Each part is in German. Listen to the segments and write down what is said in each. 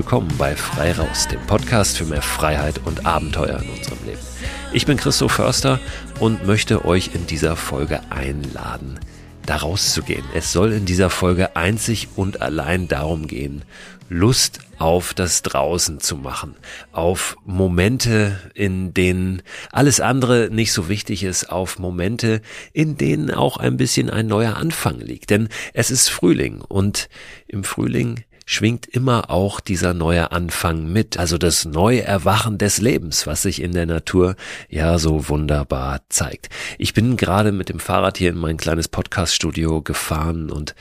Willkommen bei Frei Raus, dem Podcast für mehr Freiheit und Abenteuer in unserem Leben. Ich bin Christo Förster und möchte euch in dieser Folge einladen, da rauszugehen. Es soll in dieser Folge einzig und allein darum gehen, Lust auf das Draußen zu machen, auf Momente, in denen alles andere nicht so wichtig ist, auf Momente, in denen auch ein bisschen ein neuer Anfang liegt. Denn es ist Frühling und im Frühling schwingt immer auch dieser neue Anfang mit, also das Neuerwachen des Lebens, was sich in der Natur ja so wunderbar zeigt. Ich bin gerade mit dem Fahrrad hier in mein kleines Podcaststudio gefahren und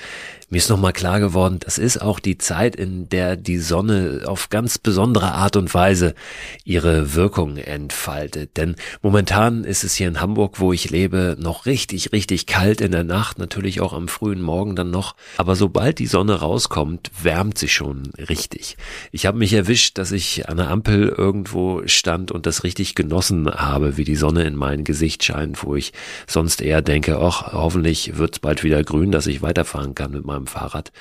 mir ist nochmal klar geworden, das ist auch die Zeit, in der die Sonne auf ganz besondere Art und Weise ihre Wirkung entfaltet. Denn momentan ist es hier in Hamburg, wo ich lebe, noch richtig, richtig kalt in der Nacht, natürlich auch am frühen Morgen dann noch. Aber sobald die Sonne rauskommt, wärmt sie schon richtig. Ich habe mich erwischt, dass ich an der Ampel irgendwo stand und das richtig genossen habe, wie die Sonne in mein Gesicht scheint, wo ich sonst eher denke, ach, hoffentlich wird's bald wieder grün, dass ich weiterfahren kann mit meinem meinem Fahrrad.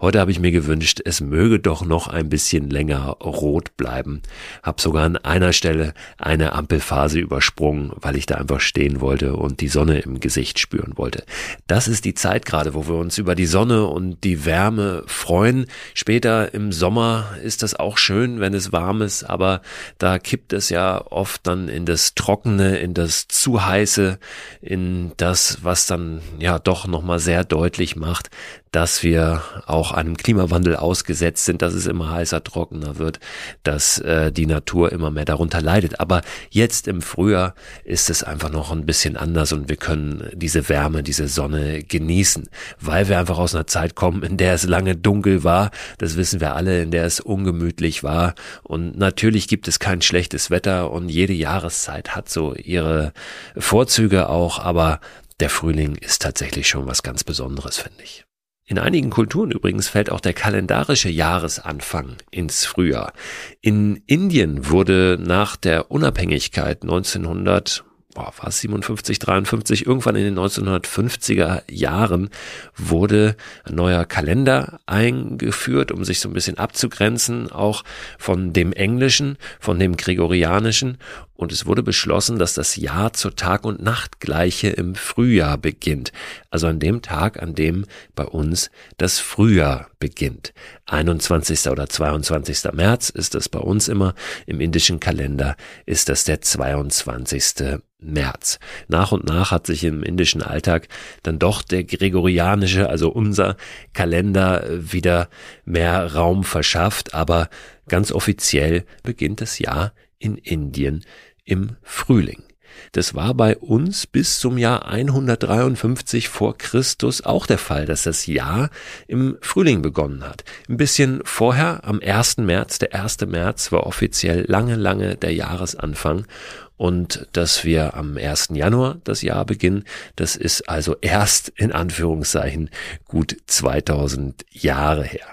Heute habe ich mir gewünscht, es möge doch noch ein bisschen länger rot bleiben. Hab sogar an einer Stelle eine Ampelphase übersprungen, weil ich da einfach stehen wollte und die Sonne im Gesicht spüren wollte. Das ist die Zeit gerade, wo wir uns über die Sonne und die Wärme freuen. Später im Sommer ist das auch schön, wenn es warm ist, aber da kippt es ja oft dann in das Trockene, in das zu heiße, in das, was dann ja doch nochmal sehr deutlich macht, dass wir auch einem Klimawandel ausgesetzt sind, dass es immer heißer, trockener wird, dass äh, die Natur immer mehr darunter leidet. Aber jetzt im Frühjahr ist es einfach noch ein bisschen anders und wir können diese Wärme, diese Sonne genießen, weil wir einfach aus einer Zeit kommen, in der es lange dunkel war. Das wissen wir alle, in der es ungemütlich war. Und natürlich gibt es kein schlechtes Wetter und jede Jahreszeit hat so ihre Vorzüge auch, aber der Frühling ist tatsächlich schon was ganz Besonderes, finde ich. In einigen Kulturen übrigens fällt auch der kalendarische Jahresanfang ins Frühjahr. In Indien wurde nach der Unabhängigkeit 1900 boah, war es 57, 53, irgendwann in den 1950er Jahren wurde ein neuer Kalender eingeführt, um sich so ein bisschen abzugrenzen, auch von dem Englischen, von dem Gregorianischen. Und es wurde beschlossen, dass das Jahr zur Tag- und Nachtgleiche im Frühjahr beginnt. Also an dem Tag, an dem bei uns das Frühjahr beginnt. 21. oder 22. März ist das bei uns immer. Im indischen Kalender ist das der 22. März. Nach und nach hat sich im indischen Alltag dann doch der gregorianische, also unser Kalender wieder mehr Raum verschafft, aber ganz offiziell beginnt das Jahr in Indien im Frühling. Das war bei uns bis zum Jahr 153 vor Christus auch der Fall, dass das Jahr im Frühling begonnen hat. Ein bisschen vorher, am 1. März, der 1. März war offiziell lange, lange der Jahresanfang und dass wir am 1. Januar das Jahr beginnen, das ist also erst in Anführungszeichen gut 2000 Jahre her.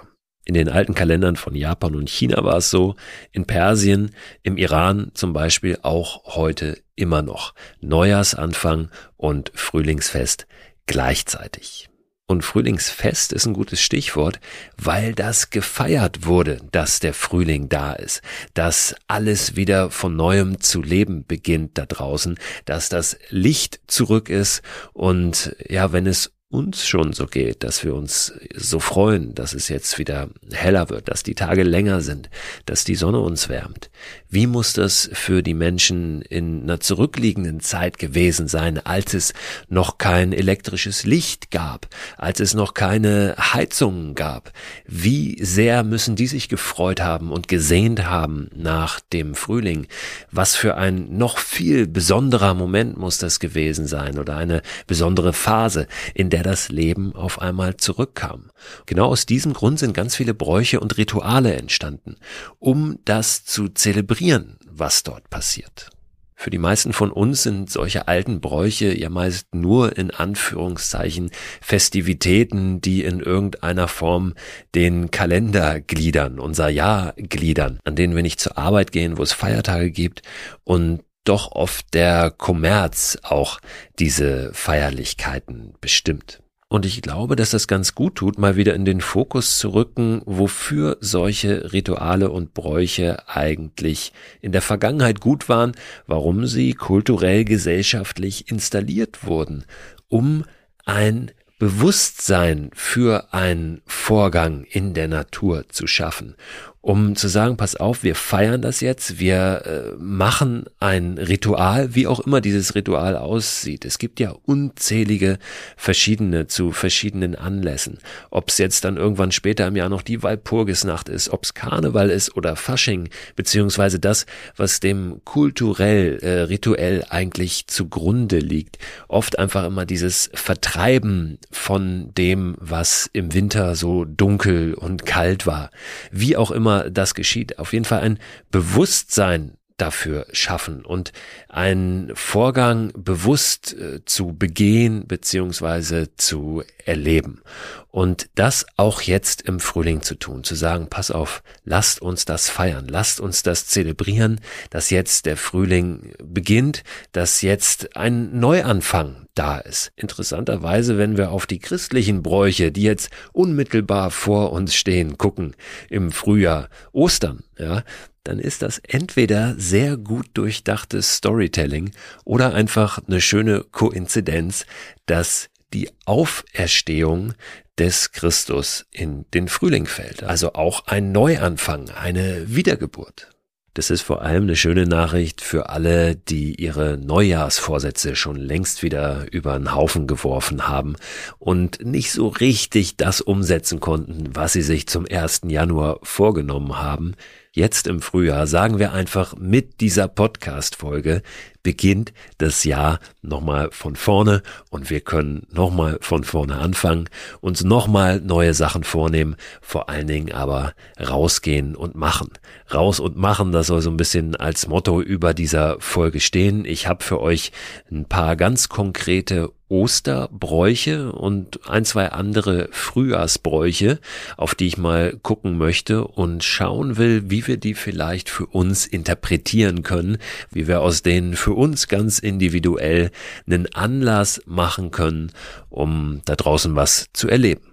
In den alten Kalendern von Japan und China war es so, in Persien, im Iran zum Beispiel auch heute immer noch. Neujahrsanfang und Frühlingsfest gleichzeitig. Und Frühlingsfest ist ein gutes Stichwort, weil das gefeiert wurde, dass der Frühling da ist, dass alles wieder von neuem zu leben beginnt da draußen, dass das Licht zurück ist. Und ja, wenn es uns schon so geht, dass wir uns so freuen, dass es jetzt wieder heller wird, dass die Tage länger sind, dass die Sonne uns wärmt. Wie muss das für die Menschen in einer zurückliegenden Zeit gewesen sein, als es noch kein elektrisches Licht gab, als es noch keine Heizungen gab? Wie sehr müssen die sich gefreut haben und gesehnt haben nach dem Frühling? Was für ein noch viel besonderer Moment muss das gewesen sein oder eine besondere Phase, in der der das Leben auf einmal zurückkam. Genau aus diesem Grund sind ganz viele Bräuche und Rituale entstanden, um das zu zelebrieren, was dort passiert. Für die meisten von uns sind solche alten Bräuche ja meist nur in Anführungszeichen Festivitäten, die in irgendeiner Form den Kalender gliedern, unser Jahr gliedern, an denen wir nicht zur Arbeit gehen, wo es Feiertage gibt und doch oft der Kommerz auch diese Feierlichkeiten bestimmt. Und ich glaube, dass das ganz gut tut, mal wieder in den Fokus zu rücken, wofür solche Rituale und Bräuche eigentlich in der Vergangenheit gut waren, warum sie kulturell gesellschaftlich installiert wurden, um ein Bewusstsein für einen Vorgang in der Natur zu schaffen um zu sagen, pass auf, wir feiern das jetzt, wir äh, machen ein Ritual, wie auch immer dieses Ritual aussieht. Es gibt ja unzählige verschiedene zu verschiedenen Anlässen. Ob es jetzt dann irgendwann später im Jahr noch die Walpurgisnacht ist, ob es Karneval ist oder Fasching, beziehungsweise das, was dem kulturell, äh, rituell eigentlich zugrunde liegt. Oft einfach immer dieses Vertreiben von dem, was im Winter so dunkel und kalt war. Wie auch immer immer das geschieht. Auf jeden Fall ein Bewusstsein dafür schaffen und einen Vorgang bewusst äh, zu begehen beziehungsweise zu erleben. Und das auch jetzt im Frühling zu tun, zu sagen, pass auf, lasst uns das feiern, lasst uns das zelebrieren, dass jetzt der Frühling beginnt, dass jetzt ein Neuanfang da ist. Interessanterweise, wenn wir auf die christlichen Bräuche, die jetzt unmittelbar vor uns stehen, gucken, im Frühjahr, Ostern, ja, dann ist das entweder sehr gut durchdachtes Storytelling oder einfach eine schöne Koinzidenz, dass die Auferstehung des Christus in den Frühling fällt. Also auch ein Neuanfang, eine Wiedergeburt. Das ist vor allem eine schöne Nachricht für alle, die ihre Neujahrsvorsätze schon längst wieder über den Haufen geworfen haben und nicht so richtig das umsetzen konnten, was sie sich zum 1. Januar vorgenommen haben. Jetzt im Frühjahr sagen wir einfach mit dieser Podcast-Folge beginnt das Jahr nochmal von vorne und wir können nochmal von vorne anfangen, uns nochmal neue Sachen vornehmen, vor allen Dingen aber rausgehen und machen. Raus und machen, das soll so ein bisschen als Motto über dieser Folge stehen. Ich habe für euch ein paar ganz konkrete Osterbräuche und ein, zwei andere Frühjahrsbräuche, auf die ich mal gucken möchte und schauen will, wie wir die vielleicht für uns interpretieren können, wie wir aus denen für uns ganz individuell einen Anlass machen können, um da draußen was zu erleben.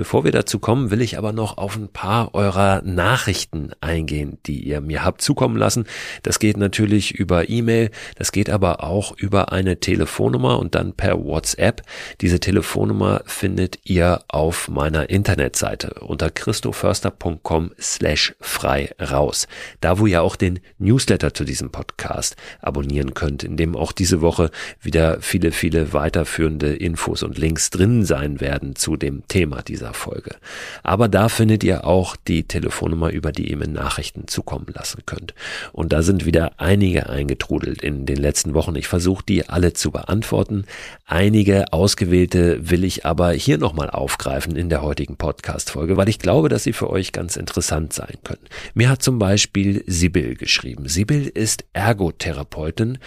Bevor wir dazu kommen, will ich aber noch auf ein paar eurer Nachrichten eingehen, die ihr mir habt zukommen lassen. Das geht natürlich über E-Mail, das geht aber auch über eine Telefonnummer und dann per WhatsApp. Diese Telefonnummer findet ihr auf meiner Internetseite unter christoförster.com slash frei raus. Da, wo ihr auch den Newsletter zu diesem Podcast abonnieren könnt, in dem auch diese Woche wieder viele, viele weiterführende Infos und Links drin sein werden zu dem Thema dieser dieser Folge. Aber da findet ihr auch die Telefonnummer, über die ihr mir Nachrichten zukommen lassen könnt. Und da sind wieder einige eingetrudelt in den letzten Wochen. Ich versuche die alle zu beantworten. Einige ausgewählte will ich aber hier nochmal aufgreifen in der heutigen Podcast-Folge, weil ich glaube, dass sie für euch ganz interessant sein können. Mir hat zum Beispiel Sibyl geschrieben. Sibyl ist Ergotherapeutin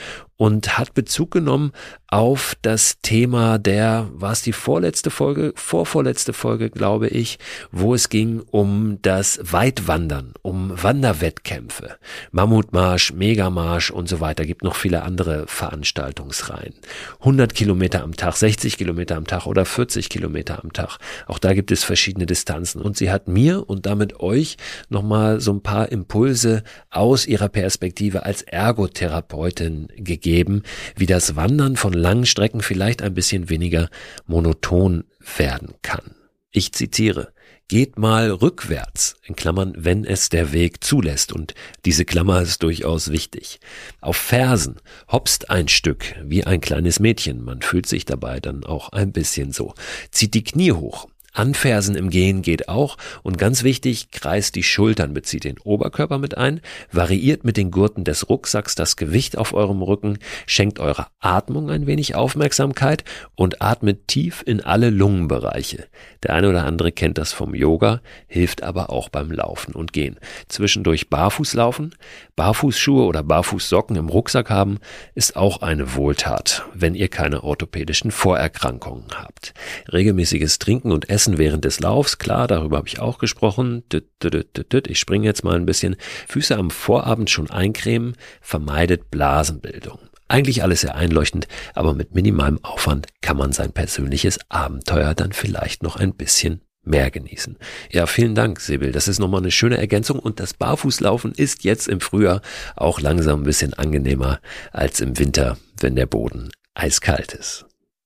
und hat Bezug genommen auf das Thema der, war es die vorletzte Folge, vorvorletzte Folge, glaube ich, wo es ging um das Weitwandern, um Wanderwettkämpfe, Mammutmarsch, Megamarsch und so weiter, gibt noch viele andere Veranstaltungsreihen. 100 Kilometer am Tag, 60 Kilometer am Tag oder 40 Kilometer am Tag. Auch da gibt es verschiedene Distanzen und sie hat mir und damit euch nochmal so ein paar Impulse aus ihrer Perspektive als Ergotherapeutin gegeben geben, wie das Wandern von langen Strecken vielleicht ein bisschen weniger monoton werden kann. Ich zitiere, geht mal rückwärts, in Klammern, wenn es der Weg zulässt, und diese Klammer ist durchaus wichtig. Auf Fersen, hopst ein Stück, wie ein kleines Mädchen, man fühlt sich dabei dann auch ein bisschen so, zieht die Knie hoch, Anfersen im Gehen geht auch und ganz wichtig, kreist die Schultern, bezieht den Oberkörper mit ein, variiert mit den Gurten des Rucksacks das Gewicht auf eurem Rücken, schenkt eurer Atmung ein wenig Aufmerksamkeit und atmet tief in alle Lungenbereiche. Der eine oder andere kennt das vom Yoga, hilft aber auch beim Laufen und Gehen. Zwischendurch barfuß laufen, Barfußschuhe oder Barfußsocken im Rucksack haben, ist auch eine Wohltat, wenn ihr keine orthopädischen Vorerkrankungen habt. Regelmäßiges Trinken und Essen Essen während des Laufs, klar, darüber habe ich auch gesprochen. Ich springe jetzt mal ein bisschen. Füße am Vorabend schon eincremen, vermeidet Blasenbildung. Eigentlich alles sehr einleuchtend, aber mit minimalem Aufwand kann man sein persönliches Abenteuer dann vielleicht noch ein bisschen mehr genießen. Ja, vielen Dank, Sibyl. Das ist nochmal eine schöne Ergänzung und das Barfußlaufen ist jetzt im Frühjahr auch langsam ein bisschen angenehmer als im Winter, wenn der Boden eiskalt ist.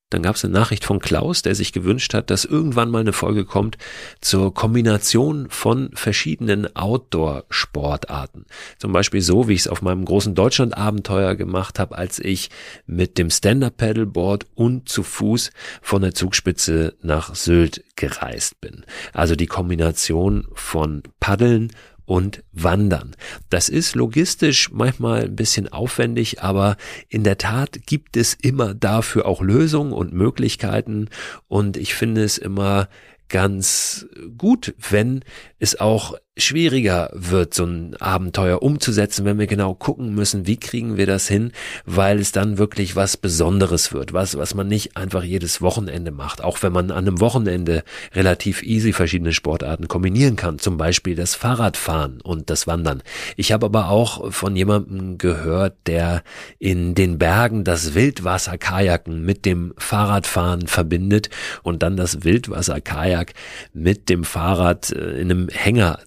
Dann gab es eine Nachricht von Klaus, der sich gewünscht hat, dass irgendwann mal eine Folge kommt zur Kombination von verschiedenen Outdoor-Sportarten. Zum Beispiel so, wie ich es auf meinem großen Deutschland-Abenteuer gemacht habe, als ich mit dem Stand-Up-Paddleboard und zu Fuß von der Zugspitze nach Sylt gereist bin. Also die Kombination von Paddeln und Wandern. Das ist logistisch manchmal ein bisschen aufwendig, aber in der Tat gibt es immer dafür auch Lösungen und Möglichkeiten und ich finde es immer ganz gut, wenn es auch schwieriger wird, so ein Abenteuer umzusetzen, wenn wir genau gucken müssen, wie kriegen wir das hin, weil es dann wirklich was Besonderes wird, was, was man nicht einfach jedes Wochenende macht, auch wenn man an einem Wochenende relativ easy verschiedene Sportarten kombinieren kann, zum Beispiel das Fahrradfahren und das Wandern. Ich habe aber auch von jemandem gehört, der in den Bergen das Wildwasser-Kajaken mit dem Fahrradfahren verbindet und dann das Wildwasser-Kajak mit dem Fahrrad äh, in einem Hänger.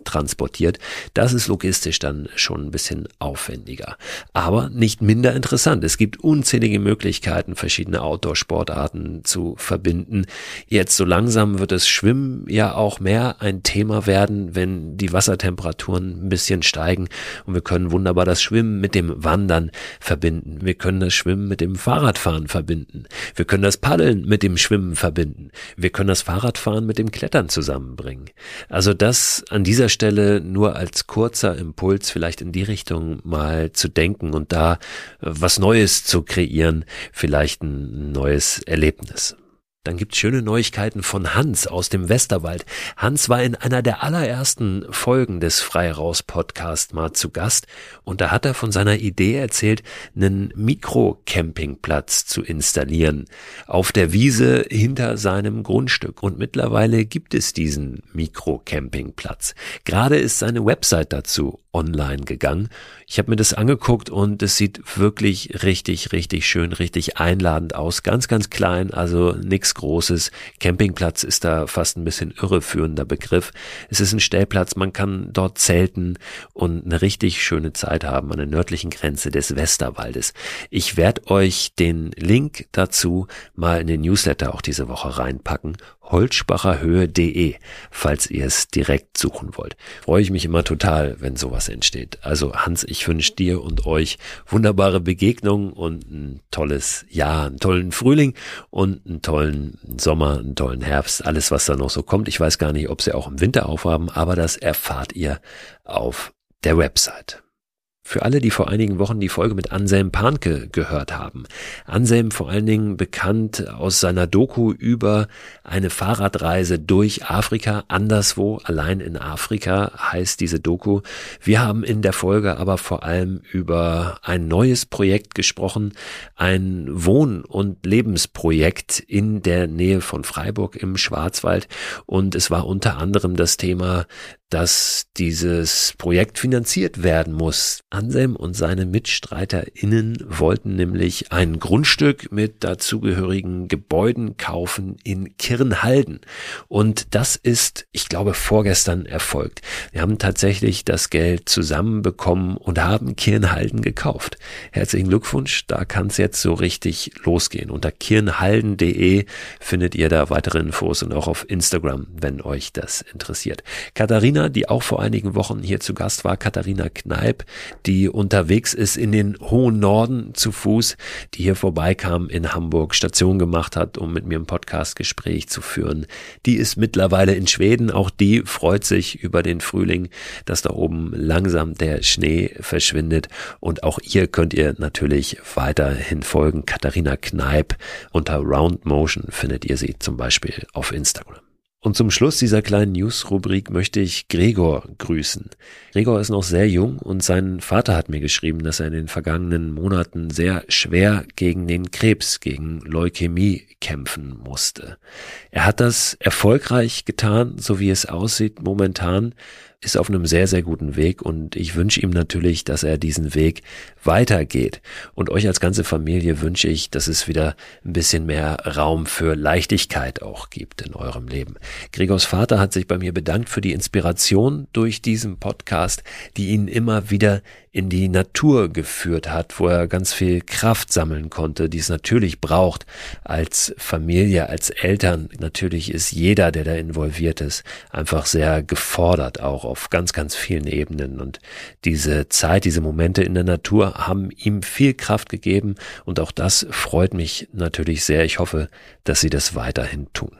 Das ist logistisch dann schon ein bisschen aufwendiger. Aber nicht minder interessant. Es gibt unzählige Möglichkeiten, verschiedene Outdoor-Sportarten zu verbinden. Jetzt so langsam wird das Schwimmen ja auch mehr ein Thema werden, wenn die Wassertemperaturen ein bisschen steigen. Und wir können wunderbar das Schwimmen mit dem Wandern verbinden. Wir können das Schwimmen mit dem Fahrradfahren verbinden. Wir können das Paddeln mit dem Schwimmen verbinden. Wir können das Fahrradfahren mit dem Klettern zusammenbringen. Also das an dieser Stelle Stelle nur als kurzer Impuls vielleicht in die Richtung mal zu denken und da äh, was Neues zu kreieren, vielleicht ein neues Erlebnis. Dann gibt's schöne Neuigkeiten von Hans aus dem Westerwald. Hans war in einer der allerersten Folgen des Freiraus Podcast mal zu Gast und da hat er von seiner Idee erzählt, einen Mikrocampingplatz zu installieren auf der Wiese hinter seinem Grundstück und mittlerweile gibt es diesen Mikrocampingplatz. Gerade ist seine Website dazu online gegangen. Ich habe mir das angeguckt und es sieht wirklich richtig, richtig schön, richtig einladend aus. Ganz, ganz klein, also nichts Großes. Campingplatz ist da fast ein bisschen irreführender Begriff. Es ist ein Stellplatz, man kann dort zelten und eine richtig schöne Zeit haben an der nördlichen Grenze des Westerwaldes. Ich werde euch den Link dazu mal in den Newsletter auch diese Woche reinpacken holzspacherhöhe.de, falls ihr es direkt suchen wollt. Freue ich mich immer total, wenn sowas entsteht. Also Hans, ich wünsche dir und euch wunderbare Begegnungen und ein tolles Jahr, einen tollen Frühling und einen tollen Sommer, einen tollen Herbst, alles was da noch so kommt. Ich weiß gar nicht, ob sie auch im Winter aufhaben, aber das erfahrt ihr auf der Website. Für alle, die vor einigen Wochen die Folge mit Anselm Panke gehört haben. Anselm vor allen Dingen bekannt aus seiner Doku über eine Fahrradreise durch Afrika, anderswo, allein in Afrika heißt diese Doku. Wir haben in der Folge aber vor allem über ein neues Projekt gesprochen, ein Wohn- und Lebensprojekt in der Nähe von Freiburg im Schwarzwald. Und es war unter anderem das Thema dass dieses Projekt finanziert werden muss. Anselm und seine MitstreiterInnen wollten nämlich ein Grundstück mit dazugehörigen Gebäuden kaufen in Kirnhalden. Und das ist, ich glaube, vorgestern erfolgt. Wir haben tatsächlich das Geld zusammenbekommen und haben Kirnhalden gekauft. Herzlichen Glückwunsch, da kann es jetzt so richtig losgehen. Unter kirnhalden.de findet ihr da weitere Infos und auch auf Instagram, wenn euch das interessiert. Katharina die auch vor einigen Wochen hier zu Gast war, Katharina Kneip, die unterwegs ist in den hohen Norden zu Fuß, die hier vorbeikam in Hamburg, Station gemacht hat, um mit mir ein Podcastgespräch zu führen. Die ist mittlerweile in Schweden, auch die freut sich über den Frühling, dass da oben langsam der Schnee verschwindet und auch ihr könnt ihr natürlich weiterhin folgen. Katharina Kneip unter Round Motion findet ihr sie zum Beispiel auf Instagram. Und zum Schluss dieser kleinen News-Rubrik möchte ich Gregor grüßen. Gregor ist noch sehr jung und sein Vater hat mir geschrieben, dass er in den vergangenen Monaten sehr schwer gegen den Krebs, gegen Leukämie kämpfen musste. Er hat das erfolgreich getan, so wie es aussieht momentan, ist auf einem sehr, sehr guten Weg und ich wünsche ihm natürlich, dass er diesen Weg weitergeht. Und euch als ganze Familie wünsche ich, dass es wieder ein bisschen mehr Raum für Leichtigkeit auch gibt in eurem Leben. Gregors Vater hat sich bei mir bedankt für die Inspiration durch diesen Podcast, die ihn immer wieder in die Natur geführt hat, wo er ganz viel Kraft sammeln konnte, die es natürlich braucht als Familie, als Eltern. Natürlich ist jeder, der da involviert ist, einfach sehr gefordert, auch auf ganz, ganz vielen Ebenen. Und diese Zeit, diese Momente in der Natur haben ihm viel Kraft gegeben und auch das freut mich natürlich sehr. Ich hoffe, dass sie das weiterhin tun.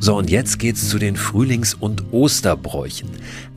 So, und jetzt geht's zu den Frühlings- und Osterbräuchen.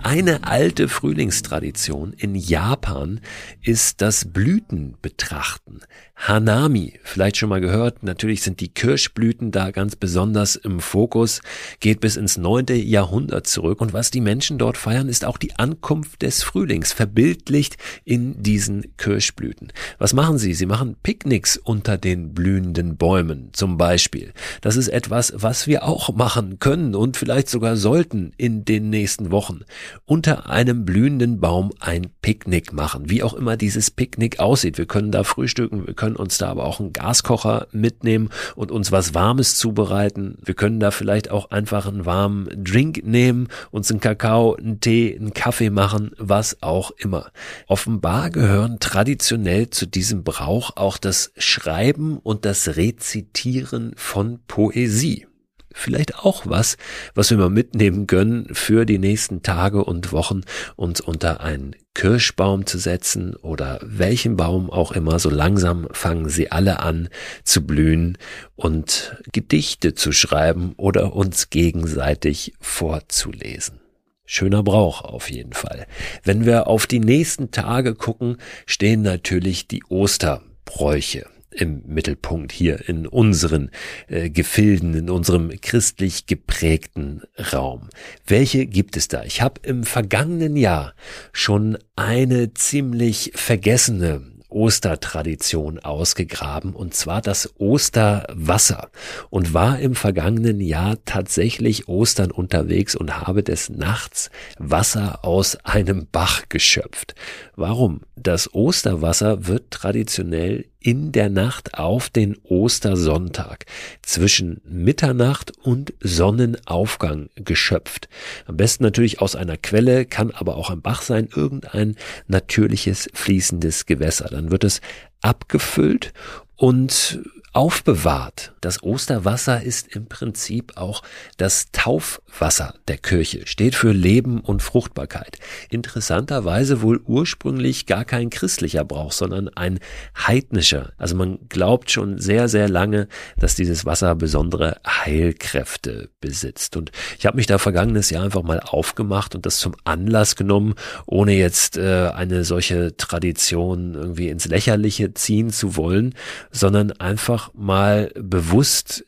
Eine alte Frühlingstradition in Japan ist das Blütenbetrachten. Hanami, vielleicht schon mal gehört, natürlich sind die Kirschblüten da ganz besonders im Fokus, geht bis ins neunte Jahrhundert zurück und was die Menschen dort feiern, ist auch die Ankunft des Frühlings, verbildlicht in diesen Kirschblüten. Was machen sie? Sie machen Picknicks unter den blühenden Bäumen zum Beispiel. Das ist etwas, was wir auch machen können und vielleicht sogar sollten in den nächsten Wochen unter einem blühenden Baum ein Picknick machen. Wie auch immer dieses Picknick aussieht. Wir können da frühstücken, wir können uns da aber auch einen Gaskocher mitnehmen und uns was Warmes zubereiten. Wir können da vielleicht auch einfach einen warmen Drink nehmen, uns einen Kakao, einen Tee, einen Kaffee machen, was auch immer. Offenbar gehören traditionell zu diesem Brauch auch das Schreiben und das Rezitieren von Poesie vielleicht auch was, was wir mal mitnehmen können für die nächsten Tage und Wochen, uns unter einen Kirschbaum zu setzen oder welchen Baum auch immer. So langsam fangen sie alle an zu blühen und Gedichte zu schreiben oder uns gegenseitig vorzulesen. Schöner Brauch auf jeden Fall. Wenn wir auf die nächsten Tage gucken, stehen natürlich die Osterbräuche im Mittelpunkt hier in unseren äh, Gefilden, in unserem christlich geprägten Raum. Welche gibt es da? Ich habe im vergangenen Jahr schon eine ziemlich vergessene Ostertradition ausgegraben, und zwar das Osterwasser und war im vergangenen Jahr tatsächlich Ostern unterwegs und habe des Nachts Wasser aus einem Bach geschöpft. Warum? Das Osterwasser wird traditionell in der Nacht auf den Ostersonntag zwischen Mitternacht und Sonnenaufgang geschöpft. Am besten natürlich aus einer Quelle, kann aber auch ein Bach sein, irgendein natürliches fließendes Gewässer. Dann wird es abgefüllt und aufbewahrt. Das Osterwasser ist im Prinzip auch das Taufwasser der Kirche, steht für Leben und Fruchtbarkeit. Interessanterweise wohl ursprünglich gar kein christlicher Brauch, sondern ein heidnischer. Also man glaubt schon sehr, sehr lange, dass dieses Wasser besondere Heilkräfte besitzt. Und ich habe mich da vergangenes Jahr einfach mal aufgemacht und das zum Anlass genommen, ohne jetzt äh, eine solche Tradition irgendwie ins Lächerliche ziehen zu wollen, sondern einfach mal bewusst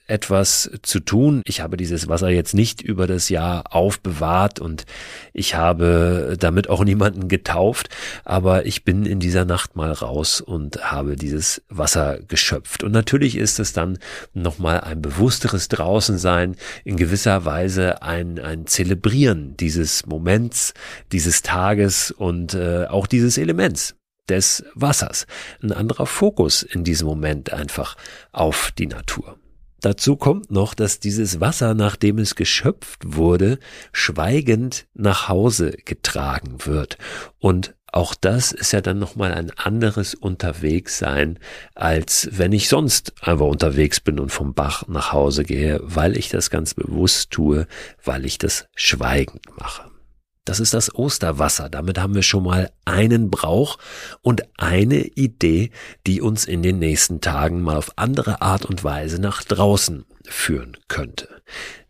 etwas zu tun. Ich habe dieses Wasser jetzt nicht über das Jahr aufbewahrt und ich habe damit auch niemanden getauft, aber ich bin in dieser Nacht mal raus und habe dieses Wasser geschöpft. Und natürlich ist es dann nochmal ein bewussteres Draußensein, in gewisser Weise ein, ein Zelebrieren dieses Moments, dieses Tages und äh, auch dieses Elements des Wassers. Ein anderer Fokus in diesem Moment einfach auf die Natur. Dazu kommt noch, dass dieses Wasser, nachdem es geschöpft wurde, schweigend nach Hause getragen wird. Und auch das ist ja dann nochmal ein anderes Unterwegssein, als wenn ich sonst einfach unterwegs bin und vom Bach nach Hause gehe, weil ich das ganz bewusst tue, weil ich das schweigend mache. Das ist das Osterwasser. Damit haben wir schon mal einen Brauch und eine Idee, die uns in den nächsten Tagen mal auf andere Art und Weise nach draußen führen könnte.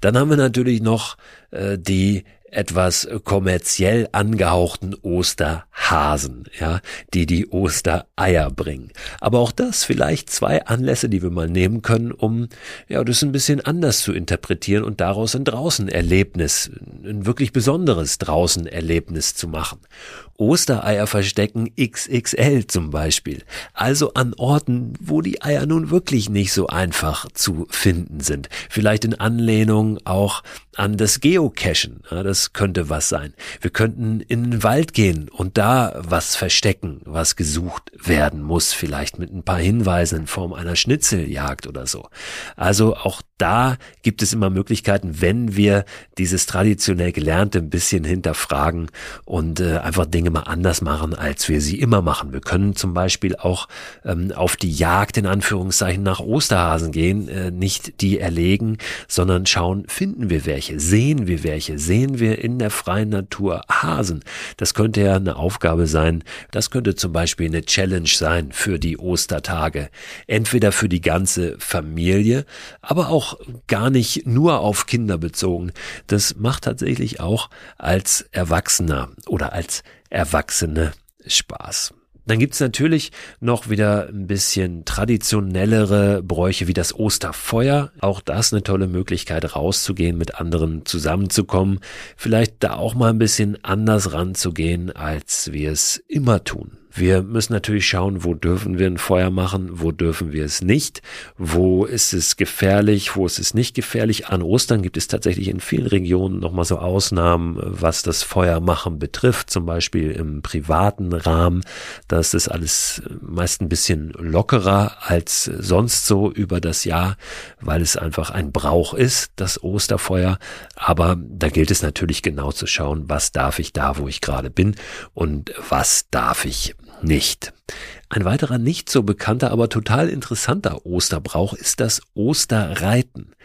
Dann haben wir natürlich noch äh, die etwas kommerziell angehauchten Osterhasen, ja, die die Ostereier bringen. Aber auch das vielleicht zwei Anlässe, die wir mal nehmen können, um ja das ein bisschen anders zu interpretieren und daraus ein Draußenerlebnis, ein wirklich besonderes Draußenerlebnis zu machen. Ostereier verstecken XXL zum Beispiel. Also an Orten, wo die Eier nun wirklich nicht so einfach zu finden sind. Vielleicht in Anlehnung auch an das Geocachen. Ja, das könnte was sein. Wir könnten in den Wald gehen und da was verstecken, was gesucht werden muss. Vielleicht mit ein paar Hinweisen in Form einer Schnitzeljagd oder so. Also auch da gibt es immer Möglichkeiten, wenn wir dieses traditionell Gelernte ein bisschen hinterfragen und äh, einfach Dinge mal anders machen, als wir sie immer machen. Wir können zum Beispiel auch ähm, auf die Jagd in Anführungszeichen nach Osterhasen gehen, äh, nicht die erlegen, sondern schauen, finden wir welche, sehen wir welche, sehen wir in der freien Natur Hasen. Das könnte ja eine Aufgabe sein. Das könnte zum Beispiel eine Challenge sein für die Ostertage. Entweder für die ganze Familie, aber auch gar nicht nur auf Kinder bezogen. Das macht tatsächlich auch als Erwachsener oder als Erwachsene Spaß. Dann gibt's natürlich noch wieder ein bisschen traditionellere Bräuche wie das Osterfeuer. Auch das eine tolle Möglichkeit, rauszugehen, mit anderen zusammenzukommen. Vielleicht da auch mal ein bisschen anders ranzugehen, als wir es immer tun. Wir müssen natürlich schauen, wo dürfen wir ein Feuer machen, wo dürfen wir es nicht, wo ist es gefährlich, wo ist es nicht gefährlich. An Ostern gibt es tatsächlich in vielen Regionen nochmal so Ausnahmen, was das Feuermachen betrifft, zum Beispiel im privaten Rahmen. Da ist das alles meist ein bisschen lockerer als sonst so über das Jahr, weil es einfach ein Brauch ist, das Osterfeuer. Aber da gilt es natürlich genau zu schauen, was darf ich da, wo ich gerade bin und was darf ich nicht. Ein weiterer nicht so bekannter, aber total interessanter Osterbrauch ist das Osterreiten.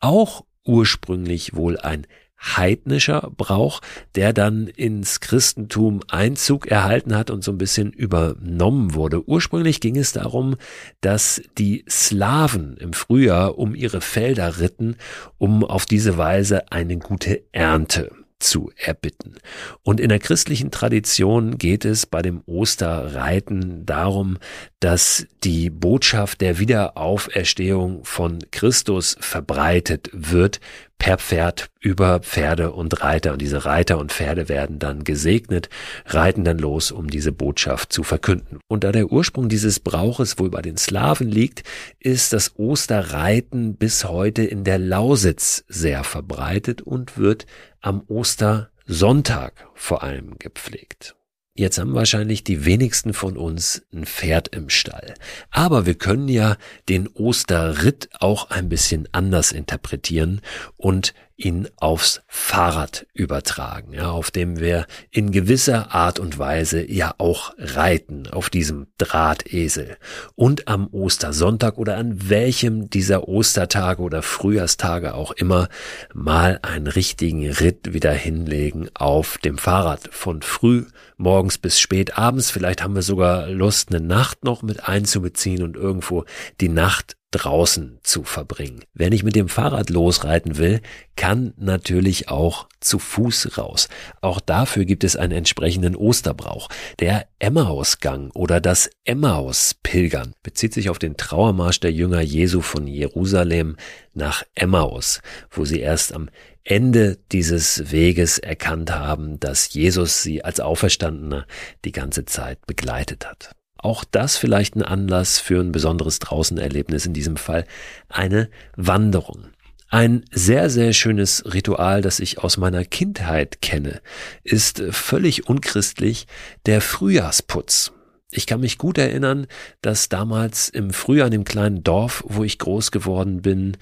Auch ursprünglich wohl ein heidnischer Brauch, der dann ins Christentum Einzug erhalten hat und so ein bisschen übernommen wurde. Ursprünglich ging es darum, dass die Slawen im Frühjahr um ihre Felder ritten, um auf diese Weise eine gute Ernte zu erbitten. Und in der christlichen Tradition geht es bei dem Osterreiten darum, dass die Botschaft der Wiederauferstehung von Christus verbreitet wird per Pferd über Pferde und Reiter. Und diese Reiter und Pferde werden dann gesegnet, reiten dann los, um diese Botschaft zu verkünden. Und da der Ursprung dieses Brauches wohl bei den Slawen liegt, ist das Osterreiten bis heute in der Lausitz sehr verbreitet und wird am Ostersonntag vor allem gepflegt. Jetzt haben wahrscheinlich die wenigsten von uns ein Pferd im Stall. Aber wir können ja den Osterritt auch ein bisschen anders interpretieren und ihn aufs Fahrrad übertragen, ja, auf dem wir in gewisser Art und Weise ja auch reiten, auf diesem Drahtesel. Und am Ostersonntag oder an welchem dieser Ostertage oder Frühjahrstage auch immer mal einen richtigen Ritt wieder hinlegen auf dem Fahrrad von früh morgens bis spät abends. Vielleicht haben wir sogar Lust, eine Nacht noch mit einzubeziehen und irgendwo die Nacht draußen zu verbringen. Wenn ich mit dem Fahrrad losreiten will, kann natürlich auch zu Fuß raus. Auch dafür gibt es einen entsprechenden Osterbrauch. Der Emmausgang oder das Emmaus-Pilgern bezieht sich auf den Trauermarsch der Jünger Jesu von Jerusalem nach Emmaus, wo sie erst am Ende dieses Weges erkannt haben, dass Jesus sie als Auferstandener die ganze Zeit begleitet hat. Auch das vielleicht ein Anlass für ein besonderes Draußenerlebnis, in diesem Fall eine Wanderung. Ein sehr, sehr schönes Ritual, das ich aus meiner Kindheit kenne, ist völlig unchristlich der Frühjahrsputz. Ich kann mich gut erinnern, dass damals im Frühjahr in dem kleinen Dorf, wo ich groß geworden bin,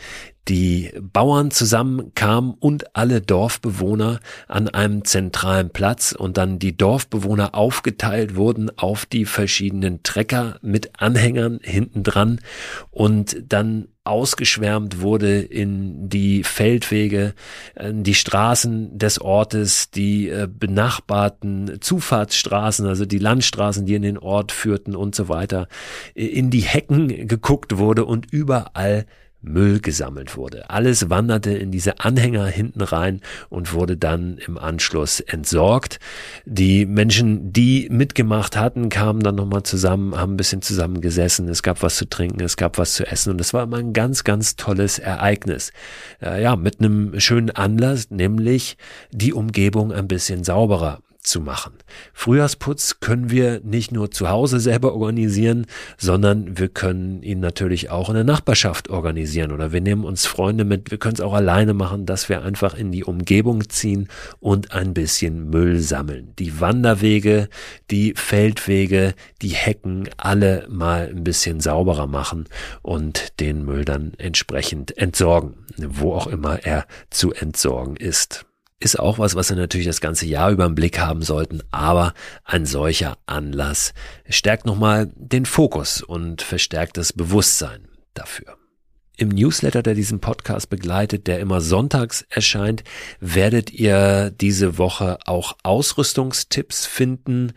die Bauern zusammenkamen und alle Dorfbewohner an einem zentralen Platz und dann die Dorfbewohner aufgeteilt wurden auf die verschiedenen Trecker mit Anhängern hinten dran und dann ausgeschwärmt wurde in die Feldwege, in die Straßen des Ortes, die äh, benachbarten Zufahrtsstraßen, also die Landstraßen, die in den Ort führten und so weiter, in die Hecken geguckt wurde und überall Müll gesammelt wurde. Alles wanderte in diese Anhänger hinten rein und wurde dann im Anschluss entsorgt. Die Menschen, die mitgemacht hatten, kamen dann nochmal zusammen, haben ein bisschen zusammen gesessen. Es gab was zu trinken, es gab was zu essen und es war immer ein ganz, ganz tolles Ereignis. Ja, mit einem schönen Anlass, nämlich die Umgebung ein bisschen sauberer zu machen. Frühjahrsputz können wir nicht nur zu Hause selber organisieren, sondern wir können ihn natürlich auch in der Nachbarschaft organisieren oder wir nehmen uns Freunde mit, wir können es auch alleine machen, dass wir einfach in die Umgebung ziehen und ein bisschen Müll sammeln. Die Wanderwege, die Feldwege, die Hecken, alle mal ein bisschen sauberer machen und den Müll dann entsprechend entsorgen, wo auch immer er zu entsorgen ist ist auch was, was wir natürlich das ganze Jahr über im Blick haben sollten, aber ein solcher Anlass stärkt nochmal den Fokus und verstärkt das Bewusstsein dafür. Im Newsletter, der diesen Podcast begleitet, der immer sonntags erscheint, werdet ihr diese Woche auch Ausrüstungstipps finden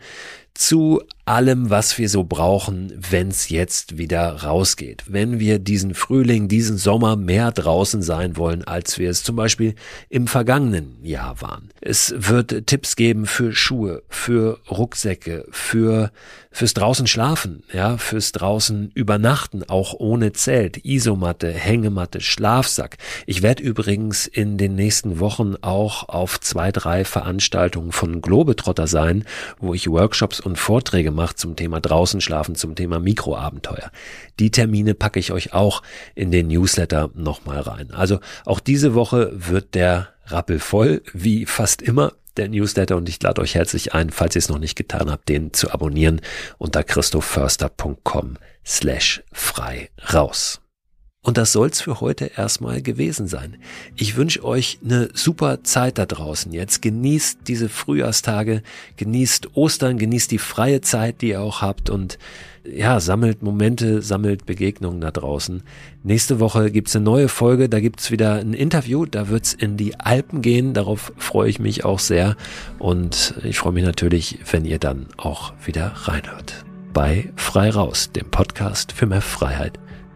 zu allem, was wir so brauchen, wenn es jetzt wieder rausgeht. Wenn wir diesen Frühling, diesen Sommer mehr draußen sein wollen, als wir es zum Beispiel im vergangenen Jahr waren. Es wird Tipps geben für Schuhe, für Rucksäcke, für fürs draußen schlafen, ja, fürs draußen übernachten, auch ohne Zelt, Isomatte, Hängematte, Schlafsack. Ich werde übrigens in den nächsten Wochen auch auf zwei, drei Veranstaltungen von Globetrotter sein, wo ich Workshops und Vorträge macht zum Thema draußen schlafen, zum Thema Mikroabenteuer. Die Termine packe ich euch auch in den Newsletter nochmal rein. Also auch diese Woche wird der Rappel voll, wie fast immer der Newsletter und ich lade euch herzlich ein, falls ihr es noch nicht getan habt, den zu abonnieren unter christoförster.com slash frei raus. Und das soll's für heute erstmal gewesen sein. Ich wünsche euch eine super Zeit da draußen jetzt. Genießt diese Frühjahrstage, genießt Ostern, genießt die freie Zeit, die ihr auch habt und ja, sammelt Momente, sammelt Begegnungen da draußen. Nächste Woche gibt's eine neue Folge, da gibt's wieder ein Interview, da wird's in die Alpen gehen, darauf freue ich mich auch sehr und ich freue mich natürlich, wenn ihr dann auch wieder reinhört. Bei Frei Raus, dem Podcast für mehr Freiheit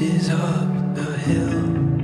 is up the hill.